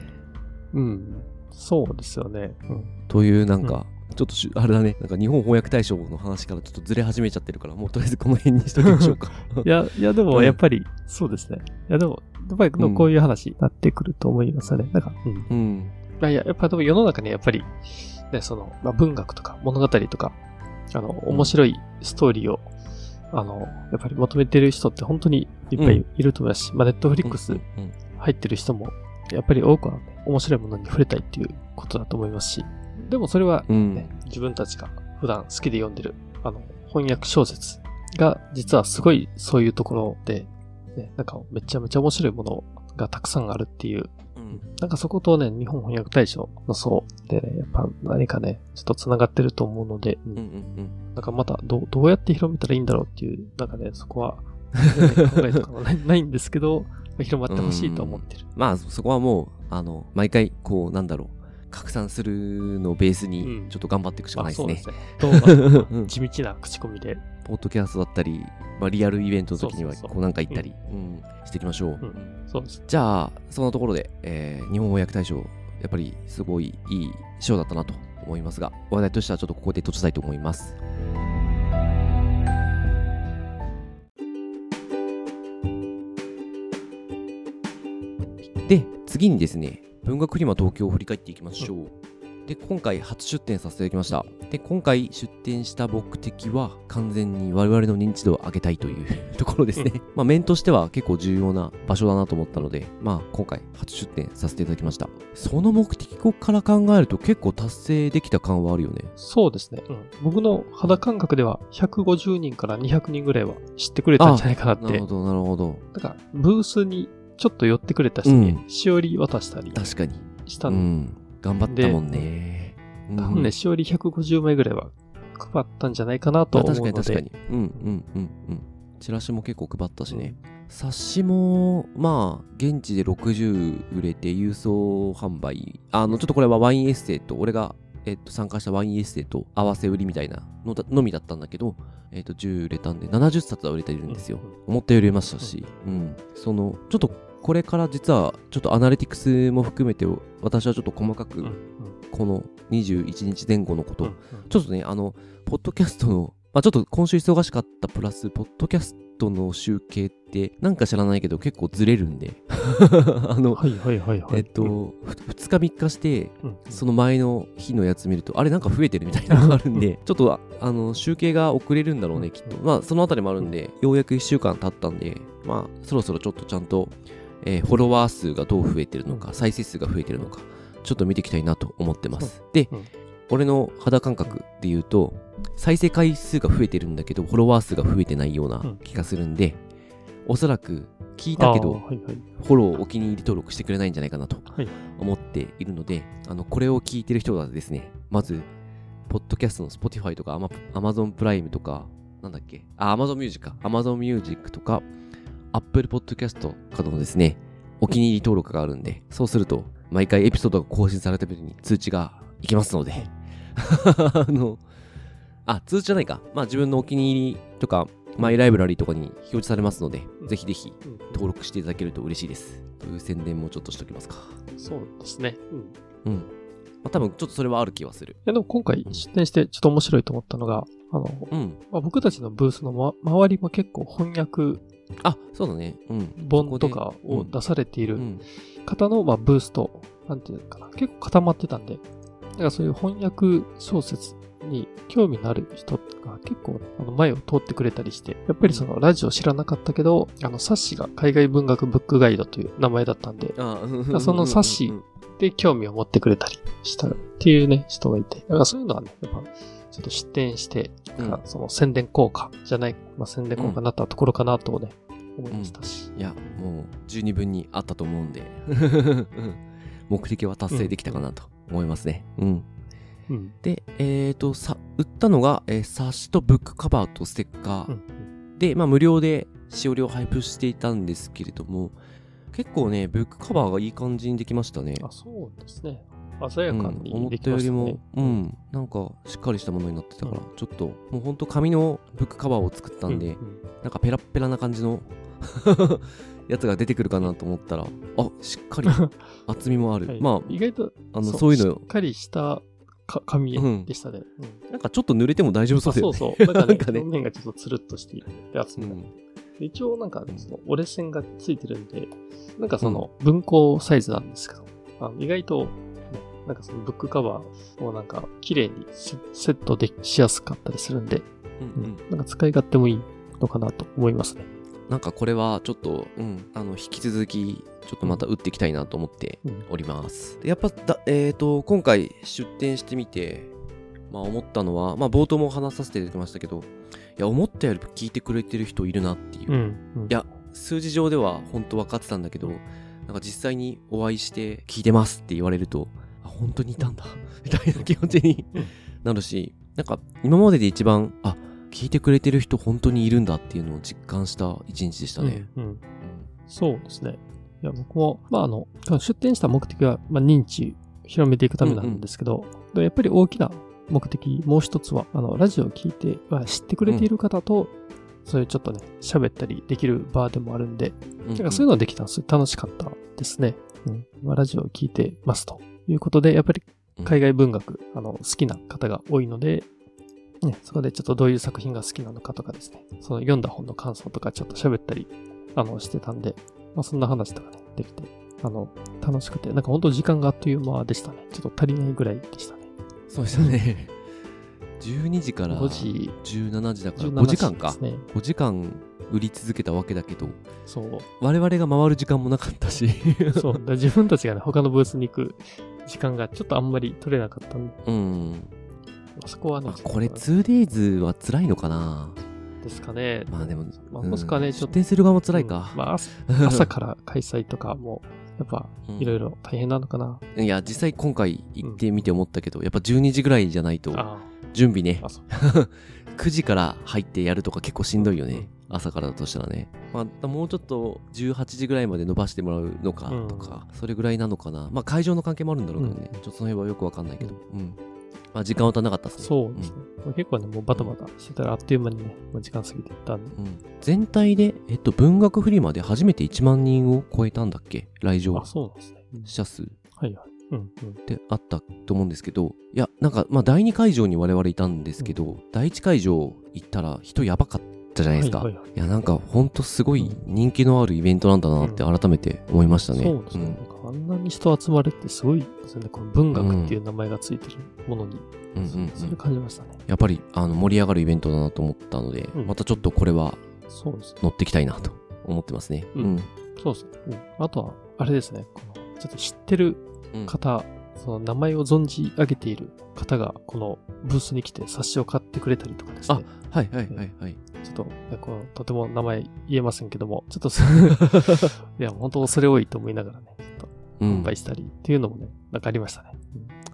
うんうんそうですよね。うんというなんか、ちょっとし あれだね、なんか日本翻訳大賞の話からちょっとずれ始めちゃってるから、もうとりあえずこの辺にしときましょうか。いや、いやでもうんやっぱり、そうですね。いやでも、やっぱりうんこういう話になってくると思いますよね。なんか、うん。うん。いやいや、やっぱでも世の中にやっぱり、ね、その、まあ、文学とか物語とか、あの、面白いストーリーを、あの、やっぱり求めてる人って本当にいっぱいいると思いますし、まあ、ネットフリックスうん入ってる人も、やっぱり多くは、ね、面白いものに触れたいっていうことだと思いますし、でもそれは、うん。ね、自分たちが普段好きで読んでる、あの、翻訳小説が、実はすごいそういうところで、ね、なんかめちゃめちゃ面白いものがたくさんあるっていう。なんかそことね、日本翻訳大賞の層でね、やっぱ何かね、ちょっと繋がってると思うので、うん。うんうんなんかまたどうどうやって広めたらいいんだろうっていう、なんかね、そこは 考えとかはないんですけど、まあ広まってほしいと思ってる。まあそこはもうあの毎回こうなんだろう拡散するのをベースにうんちょっと頑張っていくしかないですねあそうです。ね。動画、う ん地道な口コミで。ポッドキャストだったり、まあ、リアルイベントの時にはこうなんか行ったり、うんしていきましょう。うんそうです。じゃあそんなところで、えー日本語訳大賞やっぱりすごいいい賞だったなと思いますが話題としてはちょっとここで閉じたいと思います。で次にですね文学フリマ東京を振り返っていきましょう。で今回初出展させていただきました。で今回出展した目的は完全に我々の認知度を上げたいという ところですね。まあ面としては結構重要な場所だなと思ったので、まあ今回初出展させていただきました。その目的から考えると結構達成できた感はあるよね。そうですね。うん僕の肌感覚では150人から200人ぐらいは知ってくれたんじゃないかなってなるほ。どなるほど。だから、ブースにちょっと寄ってくれた人にうんしおり渡したり確かに。したの。うん。頑張ったもんね。うん多分ね、しおり150枚ぐらいは配ったんじゃないかなとまあ思うので。確かに確かに。うんうんうんうん。チラシも結構配ったしね。冊子も、まあ、現地で60売れて郵送販売。あの、ちょっとこれはワインエッセイと、俺が、えっと、参加したワインエッセイと合わせ売りみたいなのだのみだったんだけど、えっと、10売れたんで、70冊は売れているんですよ。思ったより売れましたし、うん。その、ちょっと、これから実は、ちょっとアナリティクスも含めて、私はちょっと細かくこの21日前後のことうんちょっとね、あの、ポッドキャストの、まあちょっと今週忙しかったプラス、ポッドキャストの集計って、なんか知らないけど結構ずれるんで、あの、はいはいはいはい。えっと、ふ2日3日して、うん、その前の日のやつ見ると、あれなんか増えてるみたいなのがあるんで、ちょっとああの集計が遅れるんだろうね、きっと。まあ、そのあたりもあるんで、ようやく1週間経ったんで、まあ、そろそろちょっとちゃんと、えーフォロワー数がどう増えてるのか、再生数が増えてるのか、ちょっと見ていきたいなと思ってます。でうん、俺の肌感覚で言うと、再生回数が増えてるんだけど、フォロワー数が増えてないようなうん。気がするんで、おそらく聞いたけど、あーはいはい。フォロー、お気に入り登録してくれないんじゃないかなとはい。思っているので、あの、これを聞いてる人がですね、まず、ポッドキャストの Spotify とか Amazon プライムとか、なんだっけ、あ、Amazon Music か、Amazon Music とか、Apple Podcast などのですね、お気に入り登録があるんで、そうすると、毎回エピソードが更新された時に通知がいきますので、あの、あ、通知じゃないか。まあ自分のお気に入りとか、マイライブラリーとかに表示されますので、ぜひぜひうん登録していただけると嬉しいです。という宣伝もちょっとしときますか。そうですね。うん。いうん。まあ、多分ちょっとそれはある気はする。やでも今回出展してちょっと面白いと思ったのが、あの、うん。まあ、僕たちのブースの、ま、周りも結構翻訳あ、そうだね。うん。本とかを出されているうん。方の、まあ、ブースと、なんていうのかな、結構固まってたんで、だからそういう翻訳小説に興味のある人が結構あの前を通ってくれたりして、やっぱりそのラジオ知らなかったけど、あの冊子が海外文学ブックガイドという名前だったんで、その冊子で興味を持ってくれたりしたっていうね、人がいて、だからそういうのはね、やっぱちょっと出展して、うんその宣伝効果じゃない、まあ、宣伝効果になったところかなとね、思いましたし。いや、もう十二分にあったと思うんで、う ん目的は達成できたかなと思いますね。うん。うん。で、えっ、と、さ、売ったのが、えー冊子とブックカバーとステッカー。うん。で、まあ、無料でしおりを配布していたんですけれども、結構ね、ブックカバーがいい感じにできましたね。あ、そうですね。鮮やかうん、に思った。よりも、うん、なんかしっかりしたものになってたから、ちょっと、もうほんと紙のブックカバーを作ったんで、ううん。なんかペラッペラな感じの やつが出てくるかなと思ったら、あ、しっかり 厚みもある。はい。ま意外と、あ、あの、そういうのしっ、かりしたか紙うん。でしたね。うん。なんかちょっと濡れても大丈夫そうだよね。そうそう。なんかね、ね。表面がちょっとつるっとしているやつ、うん。で一応なんか、その折れ線がついてるんで、なんかその文庫サイズなんですけど、あの意外と、ねなんかそのブックカバーをなんか綺麗にセセットでしやすかったりするんで、うんうんなんか使い勝手もいいのかなと思いますね。なんかこれはちょっと、うん、あの、引き続き、ちょっとまた打っていきたいなと思ってうんおります。でやっぱだ、えっ、と、今回出展してみて、まあ思ったのは、まあ冒頭も話させていただきましたけど、いや、思ったより聞いてくれてる人いるなっていう。うん。うんいや、数字上では本当分かってたんだけど、なんか実際にお会いして聞いてますって言われると、あ、本当にいたんだ、みたいな気持ちにうんなるし、なんか今までで一番、あ、聞いてくれてる人本当にいるんだっていうのを実感した一日でしたね。うんうんそうですね。いや、僕も、まあ、あの、出展した目的は、まあ、認知広めていくためなんですけど、でやっぱり大きな目的、もう一つは、あの、ラジオを聞いて、まあ知ってくれている方と、そういうちょっとね、喋ったりできる場でもあるんで、うんだからそういうのができたのすごい楽しかったですね。うん。まあ、ラジオを聞いてますということで、やっぱり海外文学、あの、好きな方が多いので、ね、そこでちょっとどういう作品が好きなのかとかですね、その読んだ本の感想とかちょっと喋ったり、あの、してたんで、まあ、そんな話とかね、できて、あの、楽しくて、なんか本当時間があっという間でしたね。ちょっと足りないぐらいでしたね。そうでしたね。12時から5時、17時だから17 5時間か。ね。5時間売り続けたわけだけど、そう。我々が回る時間もなかったし。そう。だ自分たちがね、他のブースに行く時間がちょっとあんまり取れなかったんで、うん。そこはねあ、これ 2days は辛いのかな？ですかね。まあでも、まあ、うんもしくはね、ちょっと。出店する側も辛いかうん。まあ、朝 朝から開催とかも、やっぱ、いろいろ大変なのかな。いや、実際今回行ってみて思ったけど、やっぱ12時ぐらいじゃないと、あ準備ねあ、あ、そう。9時から入ってやるとか結構しんどいよね。うん朝からだとしたらね。まあ、もうちょっと18時ぐらいまで伸ばしてもらうのかとか、それぐらいなのかな。まあ会場の関係もあるんだろうけどね。ちょっとその辺はよくわかんないけど。うん。まあ時間は足んなかったっすね。そうですね。まあ結構ね、もうバタバタしてたらあっという間にね、もう時間過ぎていったんで。うん全体で、えっと、文学フリマで初めて1万人を超えたんだっけ？来場あ、そうなんですね。うん者数っはいはい。うんうん。てあったと思うんですけど、いや、なんか、まあ、第2会場に我々いたんですけど、第1会場行ったら人やばかったじゃないですか。はいはいはいいや、なんか、ほんとすごい人気のあるイベントなんだなって改めて思いましたね。そうですね。なんかあんなに人集まるってすごいですよね。この文学っていう名前がついてるものに。うんうんうんそれ感じましたね。やっぱり、あの、盛り上がるイベントだなと思ったので、うんまたちょっとこれはそうですね。乗っていきたいなと思ってますね。うんそうですね。うん。あとは、あれですね。この、ちょっと知ってるうん方、その名前を存じ上げている方が、このブースに来て冊子を買ってくれたりとかですね。はいはいはいはい。ちょっと、このとても名前言えませんけども、ちょっとそ、いや、本当恐れ多いと思いながらね、ちょっとうん販売したりっていうのもね、なんかありましたね。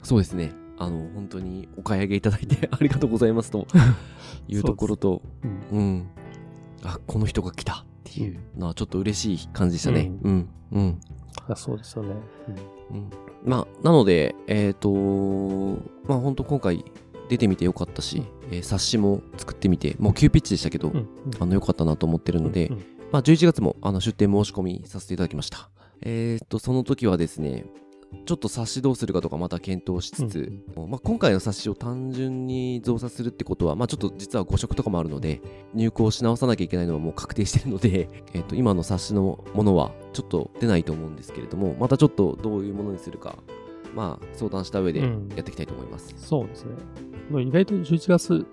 そうですね。あの、本当にお買い上げいただいて ありがとうございますというところと、うん。うん。あ、この人が来たっていうのはちょっと嬉しい感じでしたね。うん。うん。いやそうですよね。うんまあ、なので、えっ、とまあ本当今回出てみてよかったし、えー冊子も作ってみて、もう急ピッチでしたけど、うん。うん。あの、よかったなと思ってるので、うんうんまあ11月もあの出店申し込みさせていただきました。えっ、と、その時はですね、ちょっと冊子どうするかとかまた検討しつつ、まあ、今回の冊子を単純に増刷するってことは、まあ、ちょっと実は誤色とかもあるので入稿し直さなきゃいけないのはもう確定してるので、えっと今の冊子のものはちょっと出ないと思うんですけれどもまたちょっとどういうものにするかまあ相談した上でやうんっていきたいと思います、そうですね。意外と11月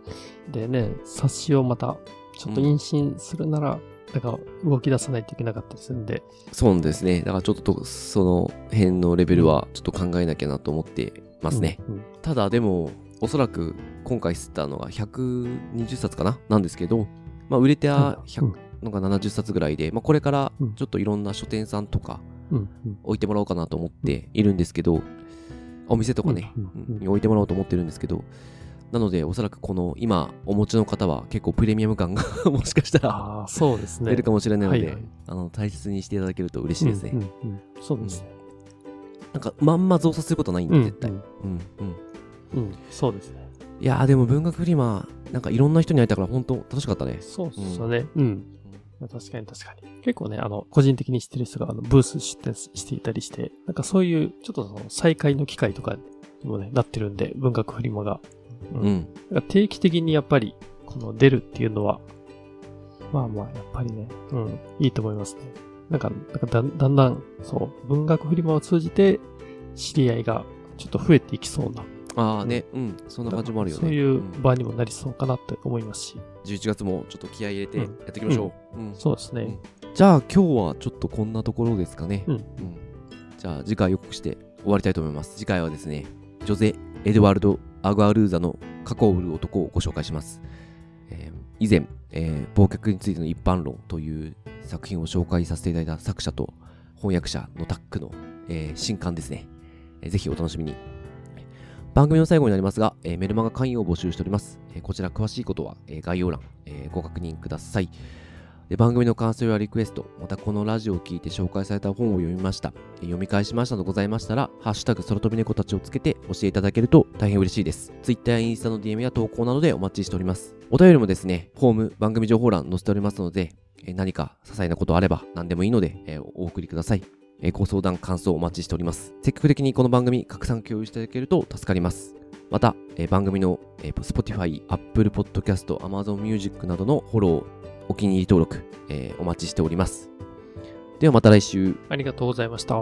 でね、冊子をまたちょっと妊娠するなら、なんか動き出さないといけなかったりするんで、そうですね。だからちょっとその辺のレベルはちょっと考えなきゃなと思ってますね、うん。うんただでもおそらく今回吸ったのが120冊かな？なんですけど、まあ、売れては100、うん。のが70冊ぐらいで、まあ、これからうん。ちょっといろんな書店さんとか。置いてもらおうかなと思っているんですけど、お店とかね、うんうんうん置いてもらおうと思ってるんですけど、なのでおそらくこの今お持ちの方は結構プレミアム感が もしかしたらそうですね。出るかもしれないので、はいはいあの大切にしていただけると嬉しいですね。うんうんうんそうですね。なんかまんま増刷することないんで、うん。絶対。うんうんうんうん。そうですね。いやーでも文学フリマ、なんかいろんな人に会えたから本当楽しかったね。そうですよね。うん。確かに確かに。結構ね、あの、個人的に知ってる人があのブース出店していたりして、なんかそういう、ちょっとその再開の機会とかにもね、なってるんで、文学フリマが。うん。定期的にやっぱり、この出るっていうのは、まあまあ、やっぱりね、うん、いいと思いますね。なんか、なんかだんだんそう、文学フリマを通じて、知り合いがちょっと増えていきそうな、ああね、うん、そんな感じもあるよね。そういうん。場にもなりそうかなって思いますし、11月もちょっと気合い入れてやうん。っていきましょう。うん。そうですね。じゃあ今日はちょっとこんなところですかね。うん。じゃあ次回予告して終わりたいと思います。次回はですね、ジョゼ・エドワルド・アグアルーザの過去を売る男をご紹介します。えー以前、えー忘却についての一般論という作品を紹介させていただいた作者と、翻訳者のタックの、えー新刊ですね、えーぜひお楽しみに。番組の最後になりますが、えーメルマガ会員を募集しております。えーこちら詳しいことは、えー概要欄、えーご確認ください。で番組の感想やリクエスト、またこのラジオを聞いて紹介された本を読みました、読み返しましたのございましたら、ハッシュタグ空飛び猫たちをつけて教えていただけると大変嬉しいです。Twitter やインスタの DM や投稿などでお待ちしております。お便りもですね、フォーム、番組情報欄載せておりますので、え何か些細なことあれば何でもいいので、えお送りください。えご相談、感想お待ちしております。積極的にこの番組拡散共有していただけると助かります。また、え番組の、え Spotify、Apple Podcast、Amazon Music などのフォロー、お気に入り登録、えーお待ちしております。ではまた来週。ありがとうございました。